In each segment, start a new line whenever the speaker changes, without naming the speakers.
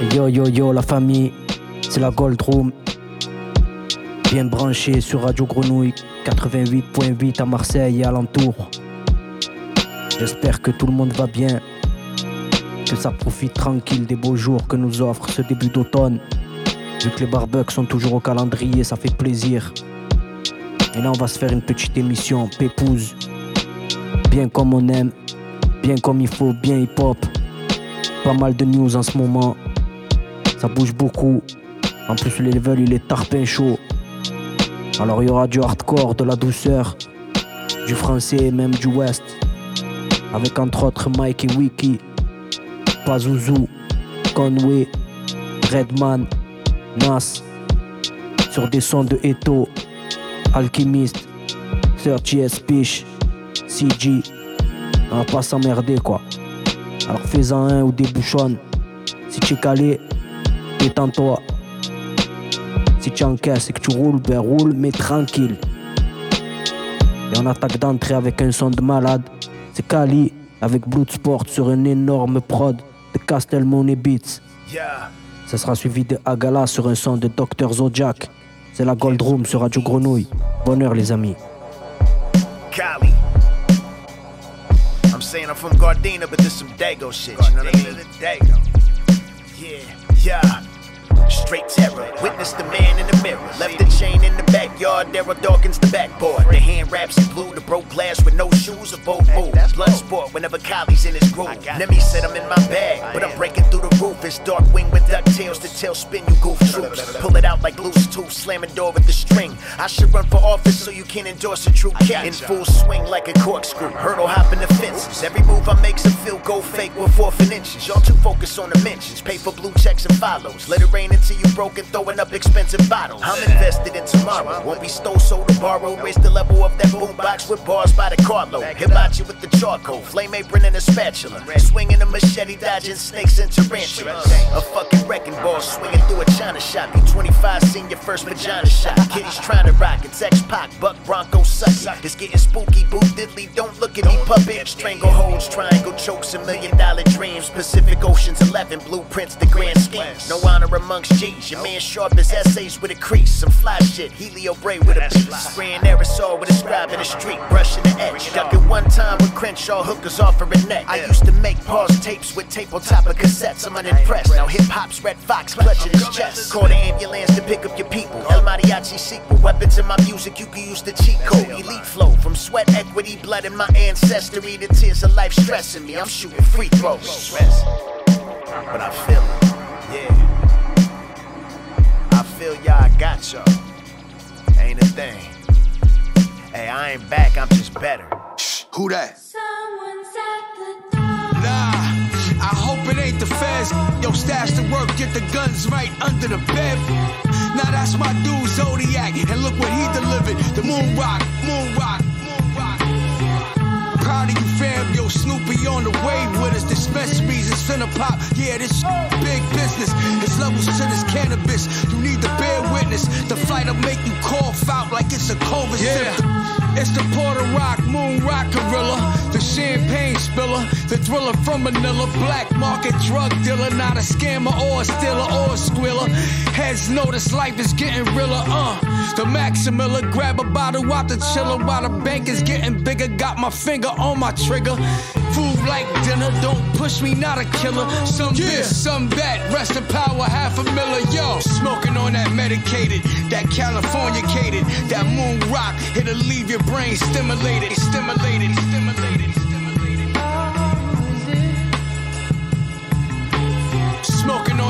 Yo yo yo la famille, c'est la Gold Room. Bien branché sur Radio Grenouille 88.8 à Marseille et alentour. J'espère que tout le monde va bien. Que ça profite tranquille des beaux jours que nous offre ce début d'automne. Vu que les barbecues sont toujours au calendrier, ça fait plaisir. Et là, on va se faire une petite émission pépouse. Bien comme on aime, bien comme il faut, bien hip-hop. Pas mal de news en ce moment. Ça bouge beaucoup. En plus, le level, il est tarpin chaud. Alors, il y aura du hardcore, de la douceur, du français et même du west. Avec entre autres Mike et Wiki, Pazuzu, Conway, Redman, Nas. Sur des sons de Eto, Alchemist, 30S Pish, CG. On va pas s'emmerder quoi. Alors fais-en un ou des bouchons. Si tu es calé, détends-toi. Si tu encaisses et que tu roules, ben roule, mais tranquille. Et on attaque d'entrée avec un son de malade. C'est Kali avec Bloodsport sur un énorme prod de Castle Money Beats. Ça sera suivi de Agala sur un son de Dr Zodiac. C'est la Gold Room sur Radio Grenouille. Bonheur les amis.
Cali. I'm saying I'm from Gardena, but this some Dago shit. You know what I mean? Dago. Yeah, yeah. Straight terror. Witness the man in the mirror. Left the chain in the backyard. Daryl Dawkins, the backboard. The hand wraps and blue. The broke glass with no shoes or both move. Blood sport whenever Kylie's in his groove. Nemi said I'm in my bag, but I'm breaking through the roof. It's Darkwing with DuckTales to tail spin you goof troops. Pull it out like loose tooth, slamming door with the string. I should run for office so you can endorse a true cat. In full swing like a corkscrew. Hurdle hopping the fences. Every move I make some feel go fake with fourth and inches. Y'all too focused on the mentions. Pay for blue checks and follows. Let it rain until you broke and throwing up expensive bottles. I'm invested in tomorrow. Won't be stole, sold, or borrowed. Raise the level of that boombox with bars by the carload. Hibachi with the charcoal. Flame apron and a spatula. Swinging a machete, dodging snakes and tarantulas. A fucking wrecking ball swinging through a China shop. You 25, seen your first vagina shot. Kitty's trying to rock. It's X Pac, Buck Bronco sucky. It's getting spooky, boo diddly. Don't look at me, puppet. Strangleholds, triangle chokes, a million dollar dreams. Pacific Oceans 11 blueprints, the grand schemes. No honor amongst G's. Your man sharp as essays with a crease. Some fly shit. Helio Bray with a piece. Spraying aerosol with a scribe in the street. Brushing the edge. Ducking one time with Crenshaw hookers off of a net. I used to make pause tapes with tape on top of cassettes. I'm unimpressed. Now hip hop's Redd Foxx clutching his chest. Call the ambulance to pick up your people. El Mariachi sequel. Weapons in my music, you can use the cheat code. Elite flow from sweat, equity, blood in my ancestry. The tears of life stressing me. I'm shooting free throws. But I feel it. Yeah. I feel y'all, I got y'all. Ain't a thing. Hey, I ain't back, I'm just better.
Shh, Who that?
Someone's at the door.
Nah, I hope it ain't the feds. Yo, stash the work, get the guns right under the bed. Now that's my dude Zodiac, and look what he delivered. The moon rock, moon rock. Proud of you, fam. Yo, Snoopy on the way with us. Dispensaries is finna pop. Yeah, this big business. It's levels to this cannabis. You need to bear witness. The flight'll make you cough out like it's a COVID yeah. symptom. It's the Puerto Rock, Moon Rock Gorilla, the champagne spiller, the thriller from Manila, black market drug dealer, not a scammer or a stealer or a squealer. Heads notice life is getting realer, uh. The Maximilla, grab a bottle out the chiller while the bank is getting bigger. Got my finger on my trigger. Food like dinner, don't push me, not a killer. Some this, some that, rest in power, half a miller, yo. Smoking on that medicated, that California cated, that moon rock, it'll leave your brain stimulated, stimulated, stimulated, stimulated.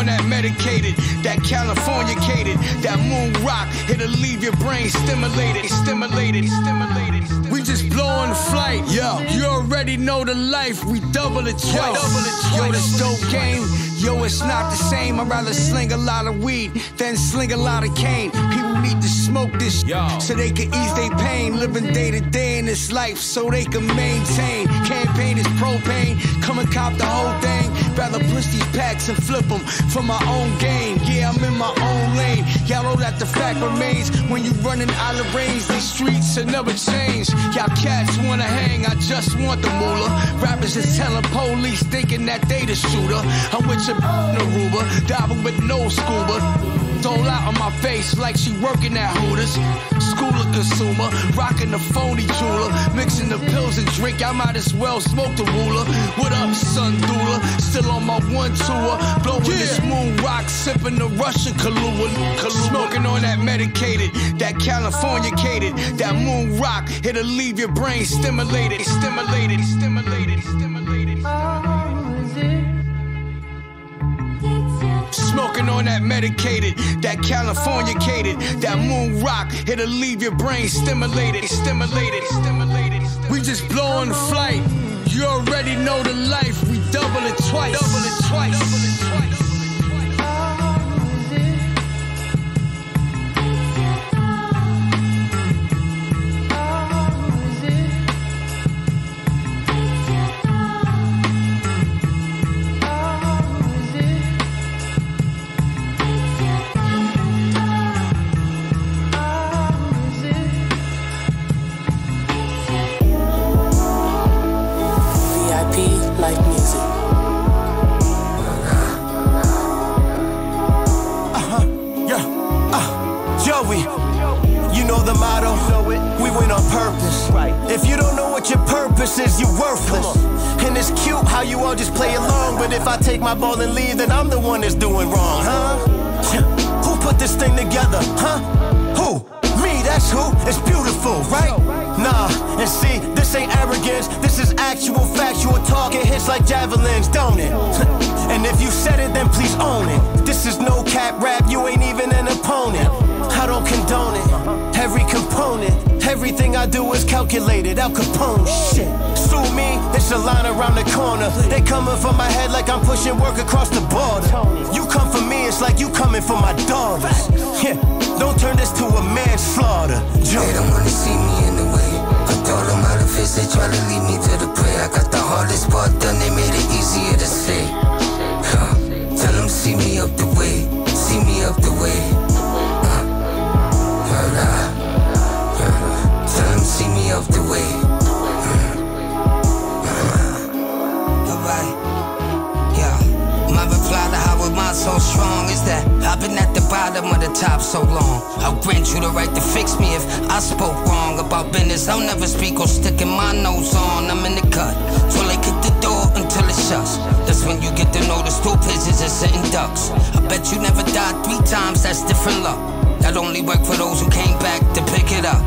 That medicated, that California cated, that moon rock, it'll leave your brain stimulated, stimulated, stimulated. We just blowing the flight, yo. You already know the life, we double it twice. Yo, this dope game, yo, it's not the same. I'd rather sling a lot of weed than sling a lot of cane. People need to smoke this so they can ease their pain. Living day to day in this life so they can maintain. Campaign is propane, come and cop the whole thing. Rather push these packs and flip them for my own gain. Yeah, I'm in my own lane. Y'all know that the fact remains when you running out of range, these streets will never change. Y'all cats wanna hang, I just want the moolah. Rappers is telling police thinking that they the shooter. I'm with your in Aruba, diving with no scuba. All out on my face like she working at Hooters. School of consumer, rocking the phony jeweler. Mixing the pills and drink, I might as well smoke the ruler. What up, son doula? Still on my one tour. Blowing this moon rock, sipping the Russian Kahlua. Kahlua. Smoking on that medicated, that California cated, that moon rock. It'll leave your brain stimulated, stimulated, stimulated, stimulated. Smoking on that medicated, that California cated, that moon rock. It'll leave your brain stimulated, stimulated, stimulated. We just blowing the flight. You already know the life. We double it twice. Double it twice. Double it twice.
Is, you're worthless. And it's cute how you all just play along, but if I take my ball and leave, then I'm the one that's doing wrong, huh? Who put this thing together, huh? Who? Me, that's who. It's beautiful, right? Nah, and see, this ain't arrogance. This is actual factual talk. It hits like javelins, don't it? And if you said it, then please own it. This is no cap rap, you ain't even an opponent. I don't condone it. Every component, everything I do is calculated. Al Capone, shit. Sue me, it's a line around the corner. They coming for my head like I'm pushing work across the border. You come for me, it's like you coming for my daughters. Yeah, don't turn this to a manslaughter.
They don't wanna see me in the way. I told them how to face they try to lead me to the prey. I got the hardest part done, they made it easier to say. Huh. Tell them see me up the way, see me up the way. Huh. Bottom of the top so long. I'll grant you the right to fix me if I spoke wrong about business. I'll never speak or sticking my nose on. I'm in the cut. So they kick the door until it shuts. That's when you get to know the stool pigeons and sitting ducks. I bet you never died three times, that's different luck. That only work for those who came back to pick it up.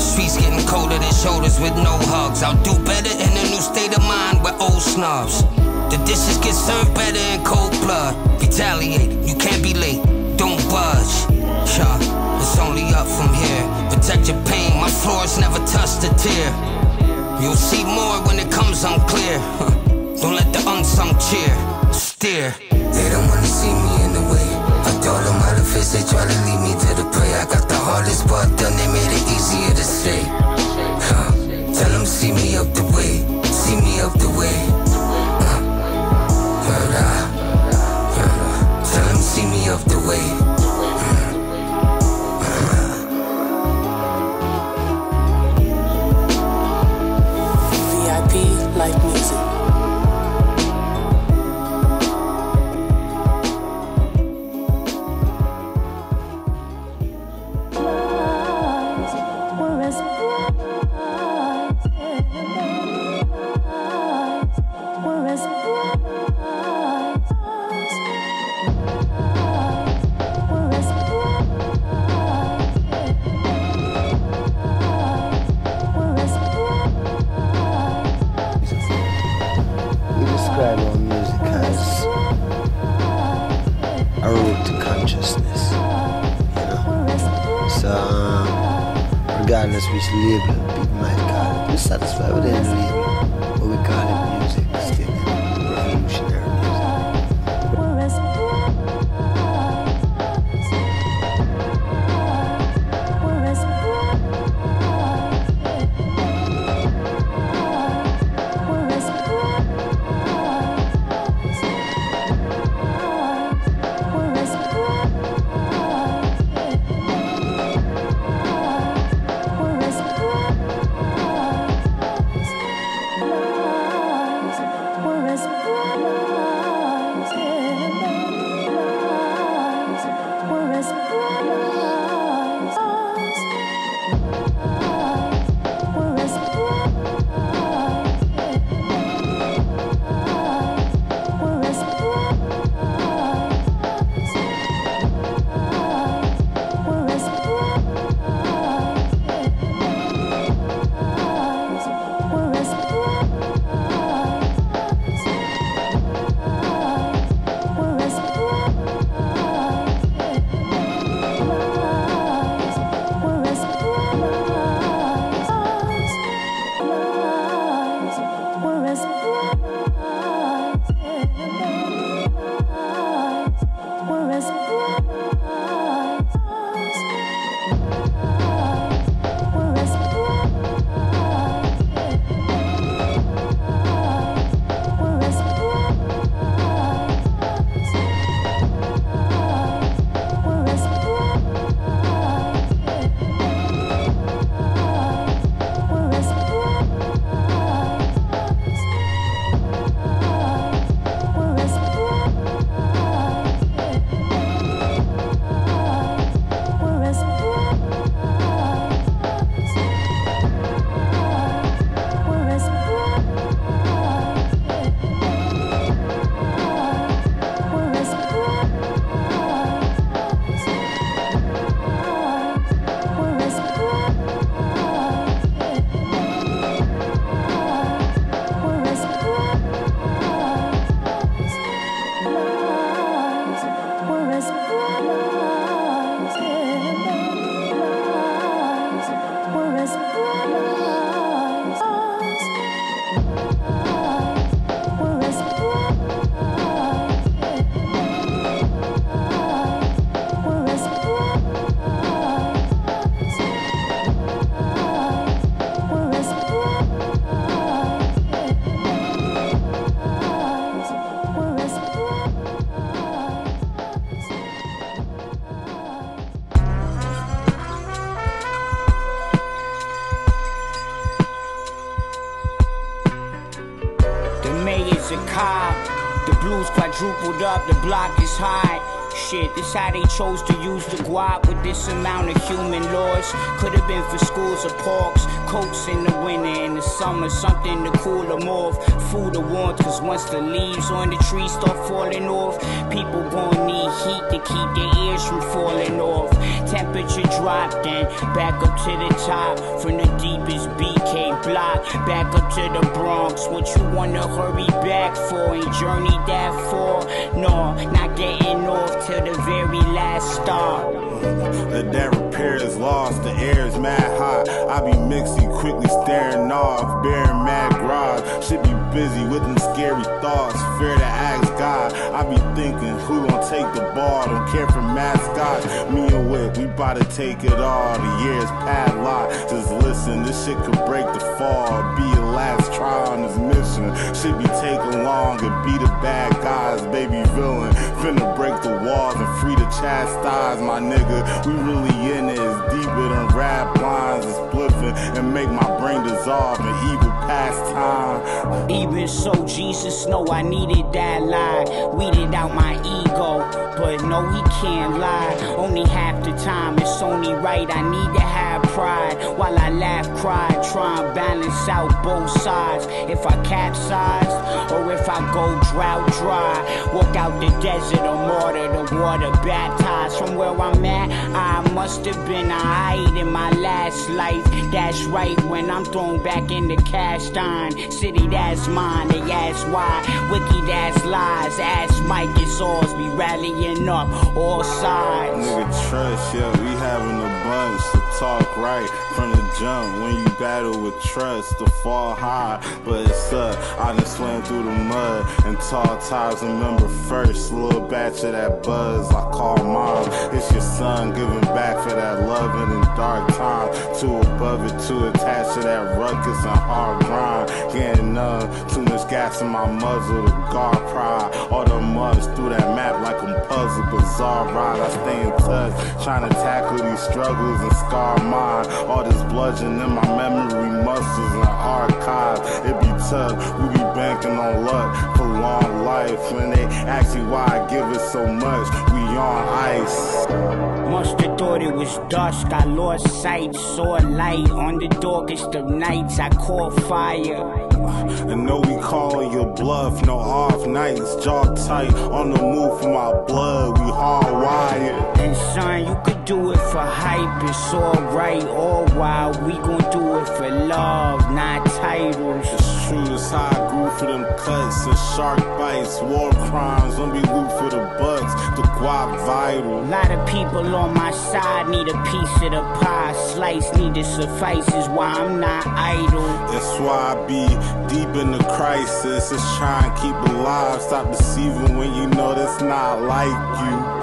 Streets getting colder than shoulders with no hugs. I'll do better in a new state of mind with old snobs. The dishes get served better in cold blood. Retaliate, you can't be late. Don't budge. Yeah, it's only up from here. Protect your pain, my floors never touched a tear. You'll see more when it comes unclear. Don't let the unsung cheer steer. They don't wanna see me in the way. I told them how to face, they try to lead me to the prey. I got the hardest part done, they made it easier to say. Huh. Tell them see me up the way, see me up the way. Huh. Word up. Up the way.
Regardless which call we're satisfied with any label. But we call it
block is high. Shit, this how they chose to use the guap with this amount of human loss. Could have been for schools or parks, coats in the winter, in the summer, something to cool them off. Food or warmth, cause once the leaves on the tree start falling off, people gon' need heat to keep their ears from falling off. Temperature dropped and back up to the top from the deepest BK block, back up to the Bronx. What you wanna hurry back for? Ain't journey that far? No, not getting off till the very last stop.
The that repair is lost, the air is mad hot. I be mixing, quickly staring off, bearing mad garage. Should be busy with them scary thoughts, fear to ask God. I be thinking, who gon' take the ball? Don't care for mascots. Me and Whip, we bout to take it all. The year's padlocked. Just listen, this shit could break the fall. Be your last try on this mission. Should be taking long and be the bad guys, baby villain. Finna break the walls and free to chastise my nigga. We really in it, it's deeper than rap lines. It's spliffing and make my brain dissolve in evil pastime.
Even so, Jesus know I needed that lie. Weeded out my ego, but no, he can't lie. Only half the time, it's only right. I need to have while I laugh, cry, try and balance out both sides. If I capsize or if I go drought dry, walk out the desert or water, the water baptized from where I'm at. I must have been alright in my last life. That's right when I'm thrown back in the cast iron city. That's mine. They ask why, wiki that's lies. Ask Mike, it's ours. Be rallying up all sides.
Nigga trust, yeah, we having a bunch talk right from the jump. When you battle with trust, to fall high, but it's up. I done swam through the mud and tall ties. Remember first, little batch of that buzz I call mom. It's your son giving back for that loving in dark time. Too above it, too attached to that ruckus and hard grind. Getting numb, too much gas in my muzzle to guard pride. All the months through that map like I'm puzzle, bizarre ride. I stay in touch, trying to tackle these struggles and mine. All this bludgeon in my memory muscles and archives. It be tough, we be banking on luck for long life. When they ask you why I give it so much, we on ice.
Have thought it was dusk. I lost sight, saw light on the darkest of nights. I caught fire.
And know we calling your bluff, no off nights, jaw tight, on the move for my blood, we hardwired.
And son, you could do it for hype. It's alright, all while we gon' do it for love, not titles.
It's true, it's I grew for them cuts and shark bites, war crimes, don't be loot for the the guap vital.
A lot of people on my side need a piece of the pie. Slice need to suffice is why I'm not idle.
That's why I be Deep in the crisis, it's trying to keep alive. Stop deceiving when you know that's not like you.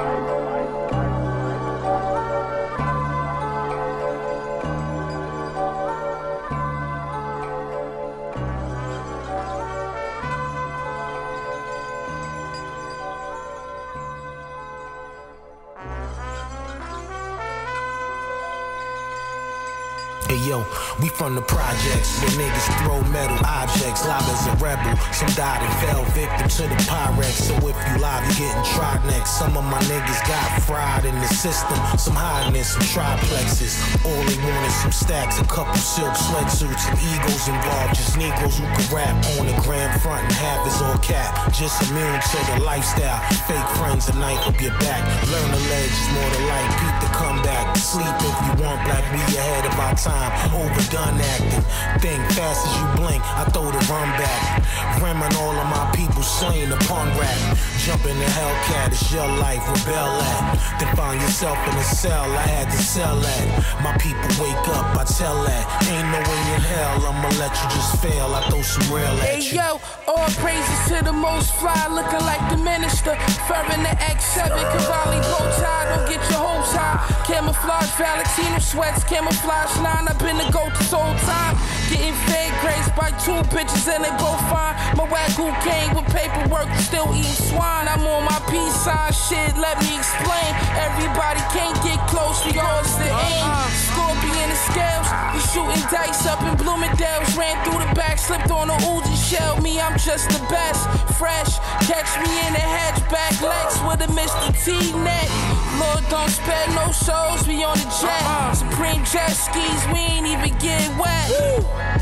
From the projects where niggas throw metal objects, live as a rebel. Some died and fell victim to the Pyrex. So if you live, you getting tried next. Some of my niggas got fried in the system. Some hiding in some triplexes. All they want is some stacks, a couple silk sweatsuits and egos involved. Just Negroes who can rap on the grand front and half is all cap. Just immune to the lifestyle. Fake friends a knife up your back. Learn the ledge more to life. Beat the comeback. Sleep if you want black. We ahead of our time. Overdone acting. Think fast as you blink. I throw the run back. Ramming all of my people slain upon rap. Jump in the Hellcat. It's your life. Rebel at. Then find yourself in a cell. I had to sell that. My people wake up. I tell that. Ain't no way in hell. I'ma let you just fail. I throw some real at
Hey
you.
yo, all praises to the most fly, looking like the minister. Ferrin the X7, Cavalli bow tie, don't get your hopes high. Camouflage Valentino sweats, camouflage line. I've been the goat this whole time. Getting fake grades by two bitches and they both fine. My wagyu came with paperwork, still eating swine. I'm on my peace sign shit, let me explain. Everybody can't get close, we all the uh-huh. aim. Scorpion and scales, we shooting dice up in Bloomingdale's. Ran through the back, slipped on a Uzi shell. Me, I'm just the best. Fresh, catch me in the hatchback, Lex with a Mr. T net. Lord, don't spare no souls, we on the jet. Uh-huh. Supreme jet skis, we ain't even get wet.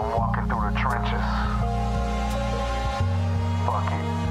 I'm walking through the trenches. Fuck it.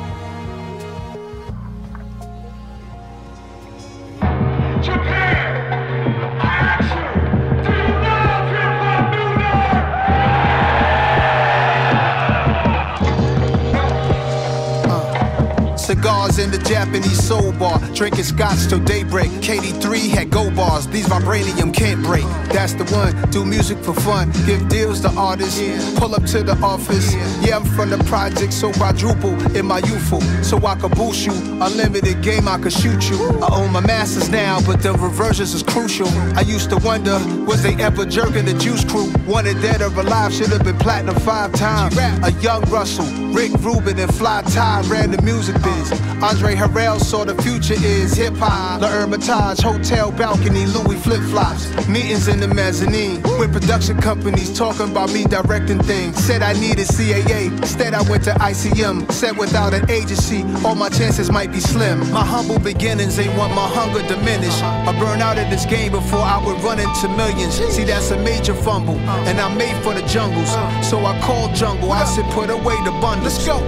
Cigars in the Japanese soul bar, drinking scotch till daybreak. KD3 had go bars, these vibranium can't break. That's the one, do music for fun, give deals to artists, pull up to the office. Yeah, I'm from the project, so quadruple in my youthful, so I could boost you. Unlimited game, I could shoot you. I own my masters now, but the reversions is crucial. I used to wonder, was they ever jerking the juice crew? Wanted dead or alive, should have been platinum five times. A young Russell, Rick Rubin, and Fly Ty ran the music biz. Andre Harrell saw the future is hip hop. The Hermitage, hotel balcony, Louis flip flops. Meetings in the mezzanine with production companies talking about me directing things. Said I needed CAA, instead I went to ICM. Said without an agency, all my chances might be slim. My humble beginnings ain't want my hunger diminished. I burn out in this game before I would run into millions. See, that's a major fumble, and I'm made for the jungles. So I called jungle. I said, put away the bundles. Let's go.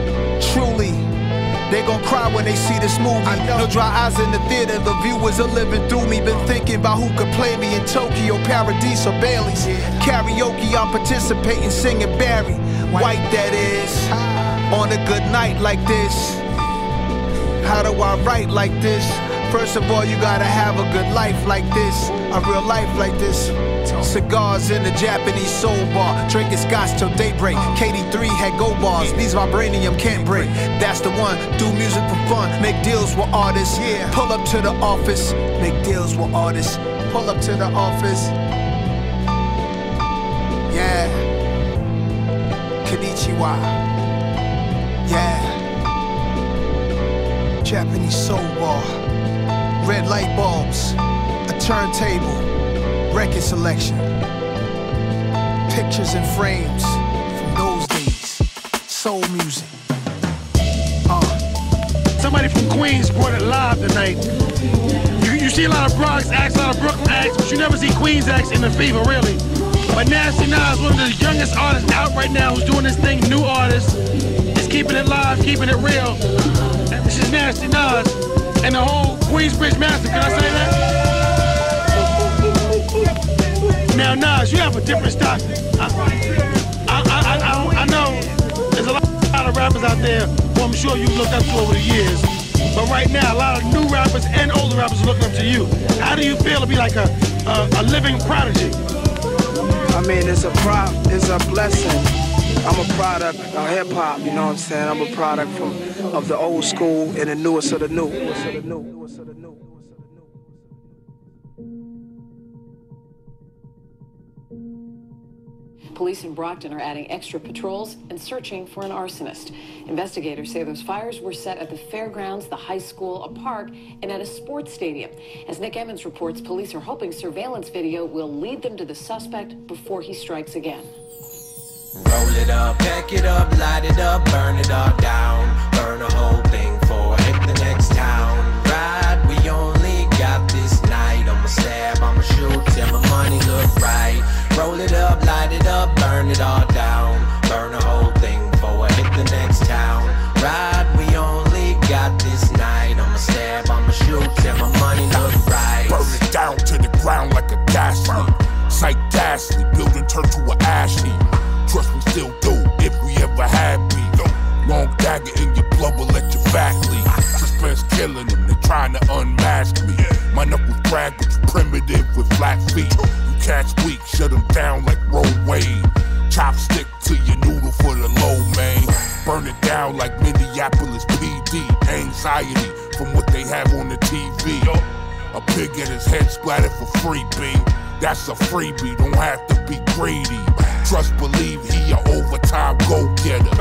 Truly. They gon' cry when they see this movie. No dry eyes in the theater, the viewers are living through me. Been thinking about who could play me in Tokyo, Paradise, or Bailey's. Karaoke, I'm participating, singing Barry. White, that is. On a good night like this. How do I write like this? First of all, you gotta have a good life like this, a real life like this. Cigars in the Japanese soul bar, drinking scotch till daybreak. KD3 had go bars, these vibranium can't break. That's the one, do music for fun, make deals with artists. Yeah, Pull up to the office, make deals with artists. Pull up to the office. Yeah. Konnichiwa. Yeah. Japanese soul bar. red light bulbs, a turntable, record selection, pictures and frames from those days, soul music. Uh.
Somebody from Queens brought it live tonight. You, you see a lot of Bronx acts, a lot of Brooklyn acts, but you never see Queens acts in the fever, really. But Nasty Nas, one of the youngest artists out right now who's doing this thing, new artist, is keeping it live, keeping it real. And this is Nasty Nas and the whole Queensbridge Master. Can I say that? Now, Nas, you have a different style. I, I, I, I, know there's a lot, of rappers out there who I'm sure you've looked up to over the years. But right now, a lot of new rappers and older rappers are looking up to you. How do you feel to be like a, a, a living prodigy?
I mean, it's a prop, it's a blessing. I'm a product of hip hop, you know what I'm saying? I'm a product from of the old school and the newest of the new.
Police in Brockton are adding extra patrols and searching for an arsonist. Investigators say those fires were set at the fairgrounds, the high school, a park, and at a sports stadium. As Nick Emmons reports, police are hoping surveillance video will lead them to the suspect before he strikes again.
Roll it up, pack it up, light it up, burn it all down. Burn the whole thing for hit the next town. Ride, we only got this night. I'ma stab, I'ma shoot till my money look right. Roll it up, light it up, burn it all down. Burn the whole thing for hit the next town. Ride, we only got this night. I'ma stab, I'ma shoot till my money look right.
Burn it down to the ground like a gas leak. Sight ghastly, building turn to an ash heap. Trust me, still do if we ever had beef. Long dagger in your blood will let your back leak. Suspense killing them, they're trying to unmask me. My knuckles drag but you primitive with flat feet. Catch weak, shut them down like Wade. Chopstick to your noodle for the low man. Burn it down like Minneapolis PD. Anxiety from what they have on the TV. A pig at his head splattered for free beam. That's a freebie, don't have to be greedy. Trust, believe he a overtime go getter.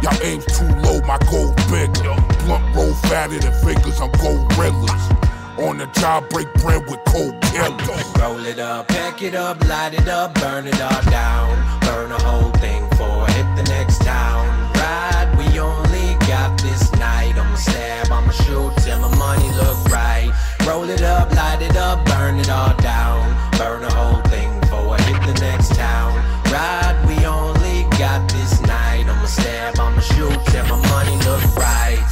Y'all aims too low, my goal bigger. Blunt roll fatter than fingers on gorillas. On the job, break bread with cold killers.
Roll it up, pack it up, light it up, burn it all down. Burn the whole thing for hit the next town. Ride, we only got this night. I'ma stab, I'ma shoot till my money look right. Roll it up, light it up, burn it all down. Burn the whole thing for hit the next town. Ride, we only got this night. I'ma stab, I'ma shoot till my money look right.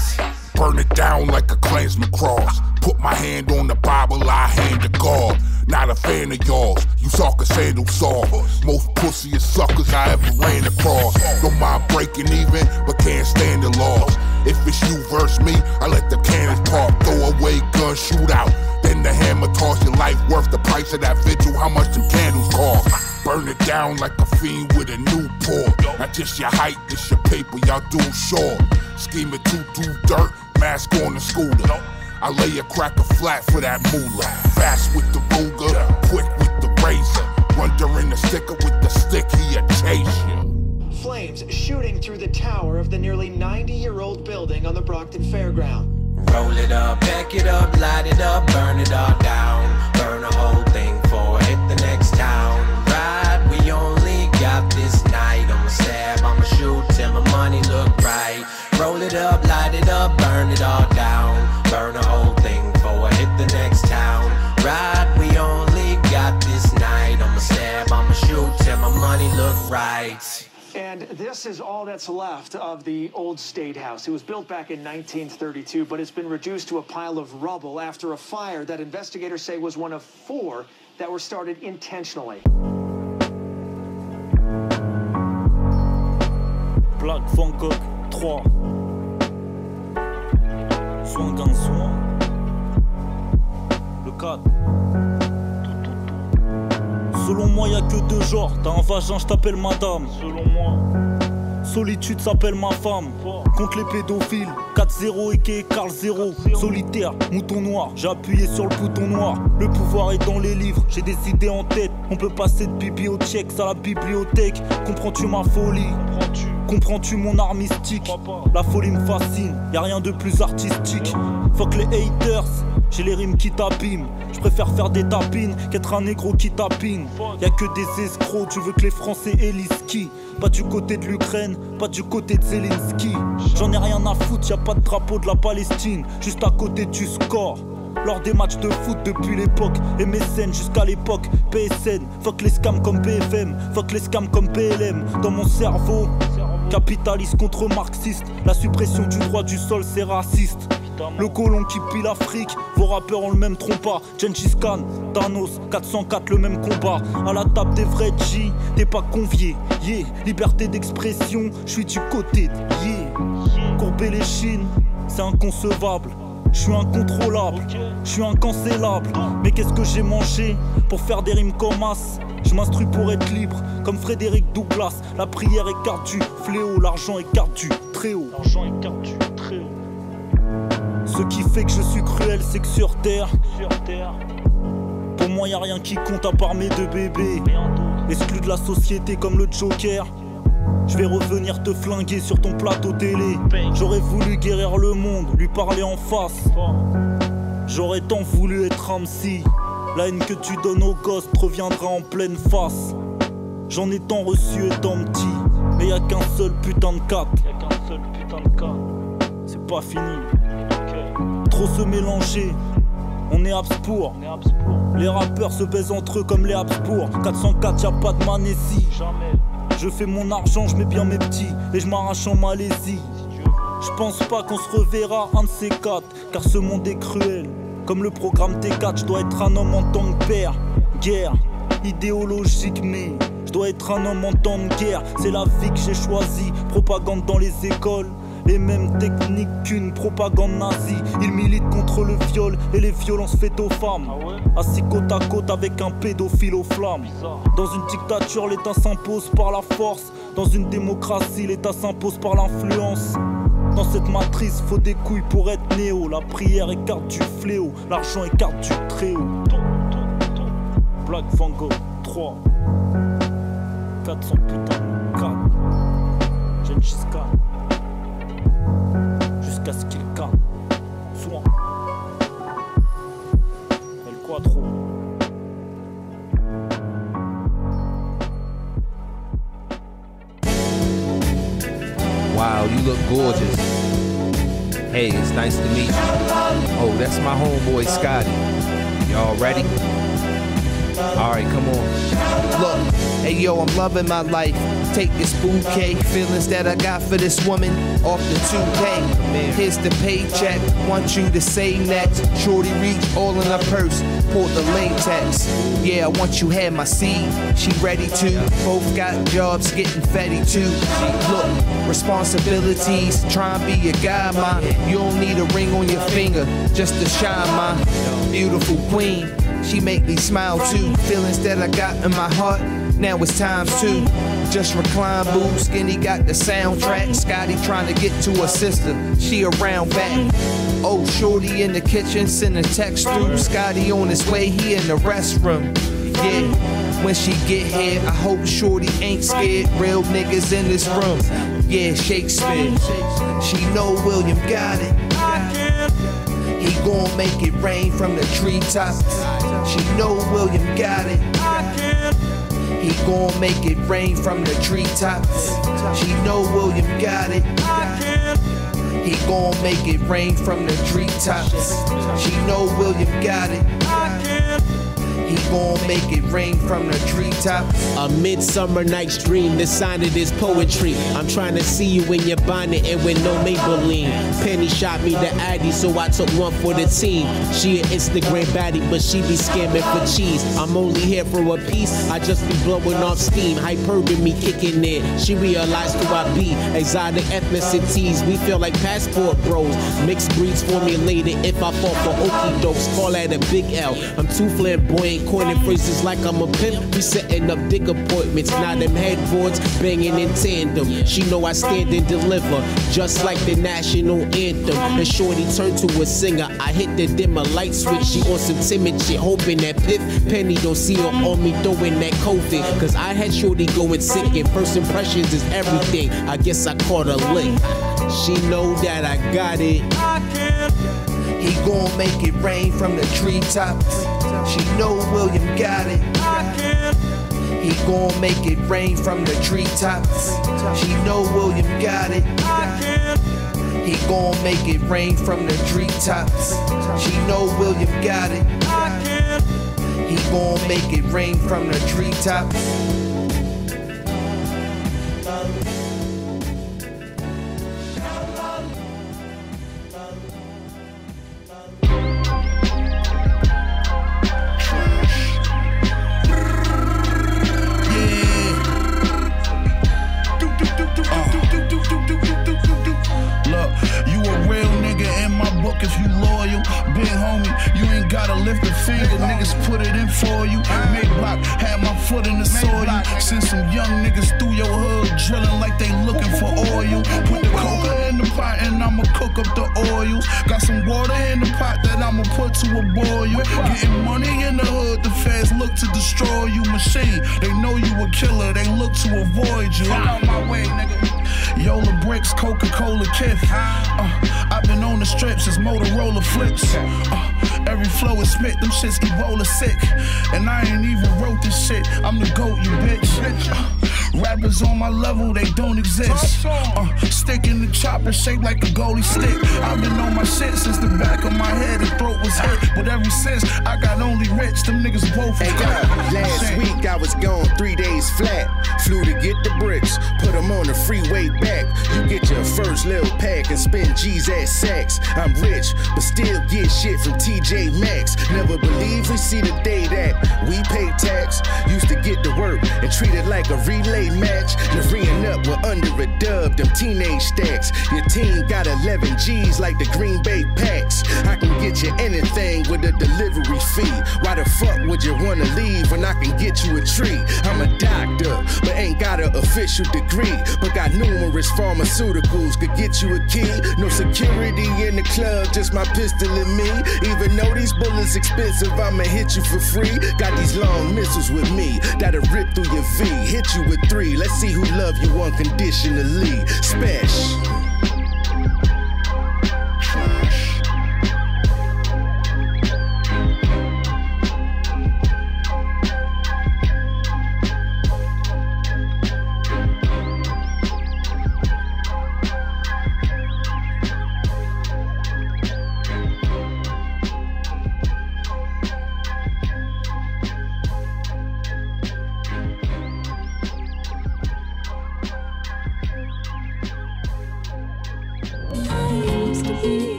Burn it down like a Klansman cross. Put my hand on the Bible, I hand to God. Not a fan of yours, you soccer sandal soft. Most pussiest suckers I ever ran across. Don't mind breaking even, but can't stand the loss. If it's you versus me, I let the cannons pop. Throw away gun shootout. Then the hammer toss your life worth the price of that vigil. How much them candles cost? Burn it down like a fiend with a new port. Not just your height, it's your paper, y'all do short. Scheming to do dirt, mask on the scooter. I lay a cracker flat for that moolah. Fast with the Ruger, quick with the razor. Run during the sticker with the stick, he a chase you.
Flames shooting through the tower of the nearly 90 year old building on the Brockton Fairground.
Roll it up, pack it up, light it up, burn it all down. Burn the whole thing for hit the next town. Ride, we only got this night. I'ma stab, I'ma shoot till my money look right. Roll it up, light it up, burn it all down. Burn the whole thing for hit the next town. Ride, we only got this night. I'ma stab, I'ma shoot till my money look right.
And this is all that's left of the old State House. It was built back in 1932, but it's been reduced to a pile of rubble after a fire that investigators say was one of four that were started intentionally.
Black Bangkok 3 Soin gang soin Le 4 Selon moi y a que deux genres. T'as un vagin je t'appelle madame. Selon moi. Solitude s'appelle ma femme. Contre les pédophiles. 4-0 et Carl 0 Solitaire, mouton noir. J'ai appuyé sur le bouton noir. Le pouvoir est dans les livres. J'ai des idées en tête. On peut passer de bibliothèque à la bibliothèque. Comprends-tu ma folie? Comprends-tu? Mon art mystique La folie me fascine, y a rien de plus artistique. Fuck les haters, J'ai les rimes qui t'abîment. Je préfère faire des tapines qu'être un négro qui tapine. Y a que des escrocs, tu veux que les Français élisent qui Pas du côté de l'Ukraine, pas du côté de Zelensky. J'en ai rien à foutre, y a pas de drapeau de la Palestine, juste à côté du score. Lors des matchs de foot depuis l'époque MSN jusqu'à l'époque PSN Fuck les scams comme BFM Fuck les scams comme PLM Dans mon cerveau Capitaliste contre marxiste La suppression du droit du sol c'est raciste le colon qui pille l'Afrique, vos rappeurs ont le même trompa. Gengis Khan, Thanos, 404, le même combat. À la table des vrais G, t'es pas convié. Yeah, liberté d'expression, je suis du côté de yeah. Courber les chines, c'est inconcevable. Je suis incontrôlable, je suis incancellable. Mais qu'est-ce que j'ai mangé pour faire des rimes comme as? Je m'instruis pour être libre, comme Frédéric Douglas. La prière écarte du fléau, l'argent écarte du très haut. L'argent écarte du très haut. Ce qui fait que je suis cruel, c'est que sur terre, pour moi y a rien qui compte à part mes deux bébés. Exclu de la société comme le Joker. Je vais revenir te flinguer sur ton plateau télé. J'aurais voulu guérir le monde, lui parler en face. J'aurais tant voulu être un psy. La haine que tu donnes aux gosses reviendra en pleine face. J'en ai tant reçu étant petit, mais y a qu'un seul putain de cap. C'est pas fini. Trop se mélanger, on est Habsbourg. Les rappeurs se baisent entre eux comme les Habsbourg. 404, y'a pas de Manessi. Je fais mon argent, je mets bien mes petits et je m'arrache en Malaisie. Je pense pas qu'on se reverra un de ces quatre, car ce monde est cruel. Comme le programme T4, je dois être un homme en tant que père. Guerre, idéologique, mais je dois être un homme en temps de guerre. C'est la vie que j'ai choisie. Propagande dans les écoles. Les mêmes techniques qu'une propagande nazie. Ils militent contre le viol et les violences faites aux femmes. Assis côte à côte avec un pédophile aux flammes. Dans une dictature, l'État s'impose par la force. Dans une démocratie, l'État s'impose par l'influence. Dans cette matrice, faut des couilles pour être néo. La prière écarte du fléau, l'argent écarte du très haut. Black Van Gogh 3 400 putain 4 Gengis Khan Jusqu'à ce qu'il Soin
Wow, you look gorgeous. Hey, it's nice to meet you. Oh, that's my homeboy Scotty. Y'all ready? Alright, come on.
Look, hey yo, I'm loving my life. Take this bouquet, feelings that I got for this woman off the 2K. Here's the paycheck, want you to say next. Shorty reach all in her purse, pull the latex. Yeah, I want you had my seed, she ready to. Both got jobs, getting fatty too. Look, responsibilities, try and be a guy, ma. You don't need a ring on your finger, just to shine, ma. Beautiful queen. She make me smile too. Feelings that I got in my heart. Now it's times two. Just recline, boo. Skinny got the soundtrack. Scotty trying to get to her sister. She around back. Oh, shorty in the kitchen, send a text through. Scotty on his way, he in the restroom. Yeah, when she get here, I hope shorty ain't scared. Real niggas in this room. Yeah, Shakespeare. She know William got it. He gon' make it rain from the treetops. She know William got it. He gon' make it rain from the treetops. She know William got it. He gon' make it rain from the treetops. She know William got it. Make it rain from the treetops.
A midsummer night's dream, the sign of this poetry. I'm trying to see you in your bonnet and with no Maybelline. Penny shot me the Addy, so I took one for the team. She an Instagram baddie, but she be scamming for cheese. I'm only here for a piece, I just be blowing off steam. Hypergamy kicking in. She realized who I be. Exotic ethnicities, we feel like passport bros. Mixed breeds formulated if I fall for okie dokes. Call that a big L. I'm too flamboyant, coining phrases like I'm a pimp. We setting up dick appointments, now them headboards banging in tandem. She know I stand and deliver, just like the national anthem. And Shorty turned to a singer. I hit the dimmer light switch. She on some timid shit, hoping that Piff Penny don't see her on me throwing that COVID. Cause I had Shorty going sick, and first impressions is everything. I guess I caught a lick. She know that I got it.
He gon' make it rain from the treetops. She know William got it. He gon' make it rain from the treetops. She know William got it. He gon' make it rain from the treetops. She know William got it. He gon' make it rain from the treetops.
Got some water in the pot that I'ma put to a boil. You. Getting money in the hood, the feds look to destroy you. Machine, they know you a killer, they look to avoid you. Out my way, nigga. Yola bricks, Coca Cola Kith. Uh, I've been on the strip since Motorola flips. Uh, every flow is spit, them shits Ebola sick. And I ain't even wrote this shit, I'm the GOAT, you bitch. Uh, rappers on my level, they don't exist. Uh, stick in the chopper, shaped like a goalie stick. I've been on my shit since the back of my head and throat was hit. But ever since, I got only rich, them niggas both
Hey, yo, last week I was gone three days flat. Flew to get the bricks, put them on the freeway back. You get your first little pack and spend G's at sex. I'm rich, but still get shit from TJ Maxx. Never believe we see the day that we pay tax. Used to get to work and treat it like a relay match. Navreeing up, we're under a dub, them teenage stacks. Your team got 11 G's like the Green Bay Packs. I can get you anything with a delivery fee. Why the fuck would you wanna leave when I can get you a treat? I'm a doctor, but ain't got an official degree. But got numerous pharmaceuticals, could get you a key. No security in the club, just my pistol and me. Even though these bullets expensive, I'ma hit you for free. Got these long missiles with me that'll rip through your V. Hit you with three, let's see who love you unconditionally. Special.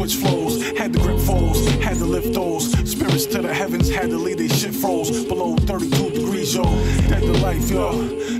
Switch flows. Had to grip foes. Had to lift those. Spirits to the heavens. Had to lead they shit froze. Below 32 degrees, yo. Dead to life, yo.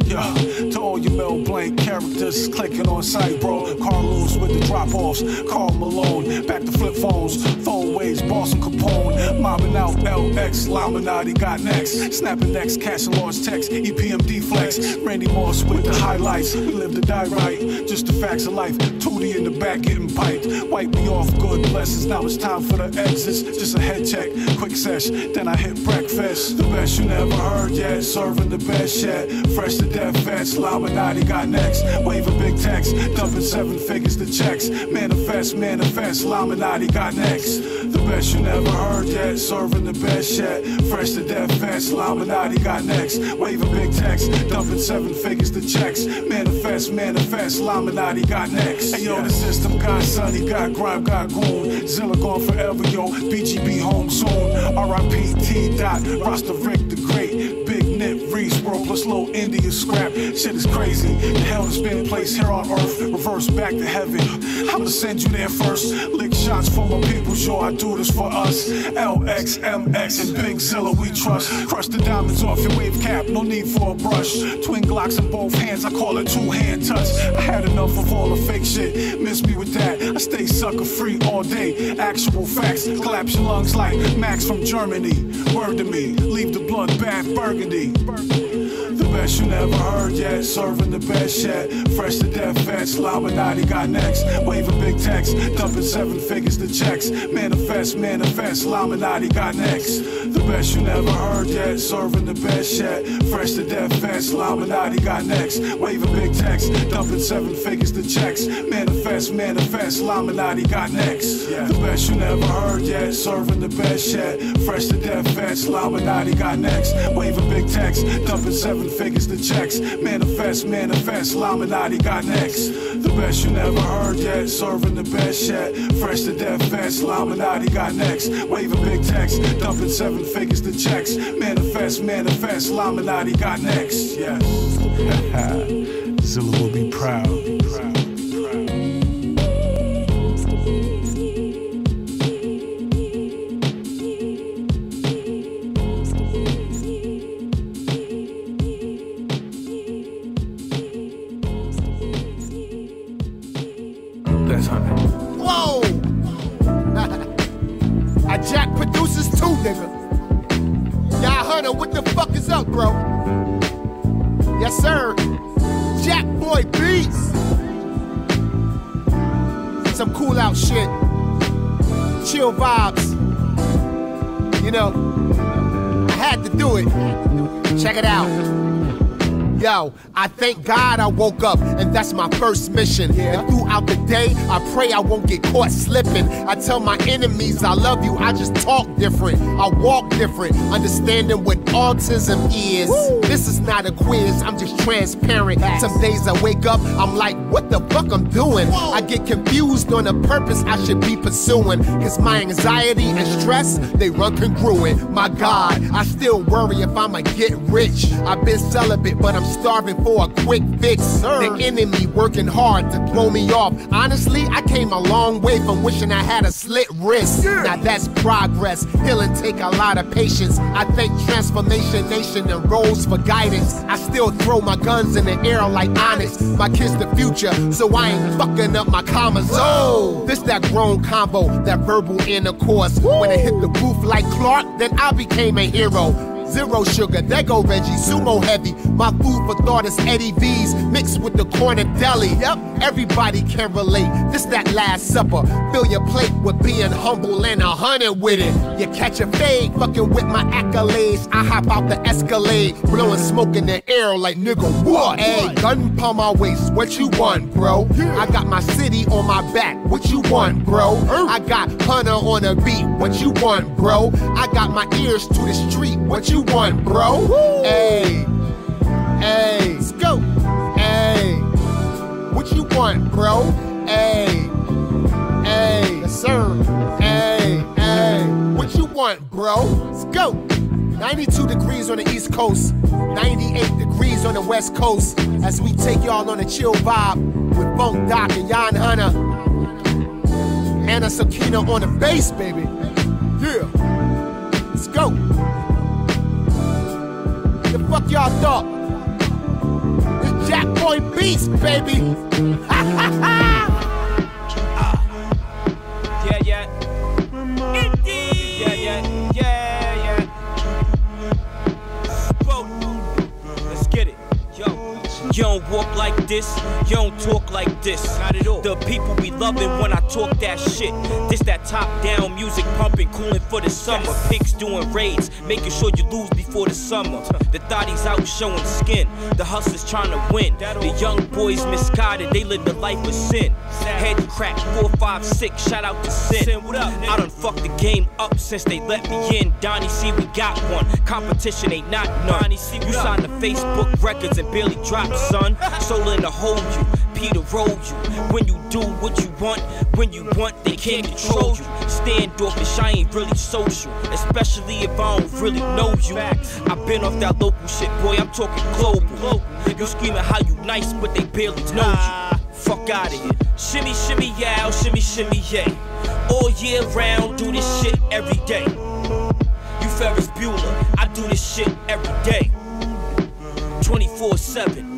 Yo. To all you Mel Blanc characters clicking on sight, bro. Carlos with the drop offs. Karl Malone. Back to flip phones. Phone waves. Boston Capone. Mobbing out LX. Laminati got next. Snapping necks. Cashing large text. EPMD flex. Randy Moss with the highlights. We live to die right. Just the facts of life. Tootie in the back getting piped. Wipe me off. Good blessings. Now it's time for the exits. Just a head check. Quick sesh. Then I hit breakfast. The best you never heard yet. Serving the best yet. Fresh to death vets. Laminati got next. Wave a big text. Dumping seven figures to checks. Manifest, manifest. Laminati got next. The best you never heard yet. Serving the best yet. Fresh to death fast, Laminati got next. Wave a big text. Dumping seven figures to checks. Manifest, manifest. Laminati got next. Hey yo, the system got sunny, got grime, got goon. Zilla gone forever, yo. BGB home soon. RIP T dot. Rasta Rick the Great. Nip World plus low India scrap. Shit is crazy. The hell has been placed here on earth. Reverse back to heaven. I'ma send you there first. Lick shots for my people. Sure, I do this for us. LX, MX, and Big Zilla we trust. Crush the diamonds off your wave cap. No need for a brush. Twin Glocks in both hands. I call it two hand touch. I had enough of all the fake shit. Miss me with that. Stay sucker free all day. Actual facts. Collapse your lungs like Max from Germany. Word to me. Leave the blood bath burgundy. The best you never heard yet. Serving the best yet. Fresh to death vets. Laminati got next. Waving big text. Dumping seven figures to checks. Manifest, manifest. Laminati got next. The best you never heard yet. Serving the best yet. Fresh to death vets. Laminati got next. Waving big text. Dumping seven figures to checks. Manifest, manifest. Laminati got next. Yeah. The best you never heard yet. Serving the best yet. Fresh to death vets. Laminati got next. Waving big text. Dumping seven figures the checks. Manifest, manifest. Laminati got next. The best you never heard yet. Serving the best yet. Fresh to death vets. Laminati got next. Waving big text. Dumping seven figures the checks. Manifest, manifest. Laminati got next. Yes. Zilla will be proud.
What the fuck is up, bro? Yes, sir. Jack Boy Beats. Some cool out shit. Chill vibes. You know, I had to do it. Check it out. Yo, I thank God I woke up, and that's my first mission. And throughout the day, I pray I won't get caught slipping. I tell my enemies I love you, I just talk different. I walk different, understanding what autism is. This is not a quiz, I'm just transparent. Some days I wake up, I'm like, what the fuck I'm doing? I get confused on the purpose I should be pursuing. Cause my anxiety and stress, they run congruent. My God, I still worry if I'ma get rich. I've been celibate, but I'm starving for a quick fix. The enemy working hard to blow me off. Honestly, I came a long way from wishing I had a slit wrist. Now that's progress. Healing take a lot of patience. I thank Transformation Nation and Rose for guidance. I still throw my guns in the air like honest. My kids the future, so I ain't fucking up my commas. Oh, this that grown combo, that verbal intercourse. When I hit the roof like Clark, then I became a hero. Zero sugar, there go Reggie, sumo heavy. My food for thought is Eddie V's mixed with the corner deli. Yep, everybody can relate. This that last supper. Fill your plate with being humble and a hundred with it. You catch a fade, fucking with my accolades. I hop out the Escalade, blowing smoke in the air like nigga what? Hey, gun upon my waist, what you want, bro? I got my city on my back, what you want, bro? I got Hunter on a beat, what you want, bro? I got my ears to the street, what you want, bro? Hey, hey, let's go. Hey, what you want, bro? Hey, hey, yes, sir. Hey, hey, what you want, bro? Let's go. 92 degrees on the East Coast, 98 degrees on the West Coast. As we take y'all on a chill vibe with Funk Doc and Jan Hunter. Anna Sakina on the bass, baby. Yeah. Let's go. Fuck y'all thought? It's Jack Boy Beats, baby.
Yeah, yeah. Yeah, yeah, yeah, yeah. Whoa. Let's get it. Yo. You don't walk like this, you don't talk like this. Not at all. The people be loving when I talk that shit. This that top down music pumping, cooling for the summer. Pigs doing raids, making sure you lose before the summer. The thotties out showing skin, the hustlers trying to win. The young boys misguided, they live the life of sin. Head crack, four, five, six, shout out to Sin. I done fucked the game up since they let me in. Donnie C, we got one. Competition ain't not none. You signed the Facebook records and barely dropped, son. Soul in to hold you. Peter roll you. When you do what you want, when you want, they can't control you. Standoffish, I ain't really social, especially if I don't really know you. I've been off that local shit, boy, I'm talking global. You screaming how you nice, but they barely know you. Fuck out of here. Shimmy, shimmy, yow, oh, shimmy, shimmy, yay. All year round, do this shit every day. You Ferris Bueller, I do this shit every day. 24 7.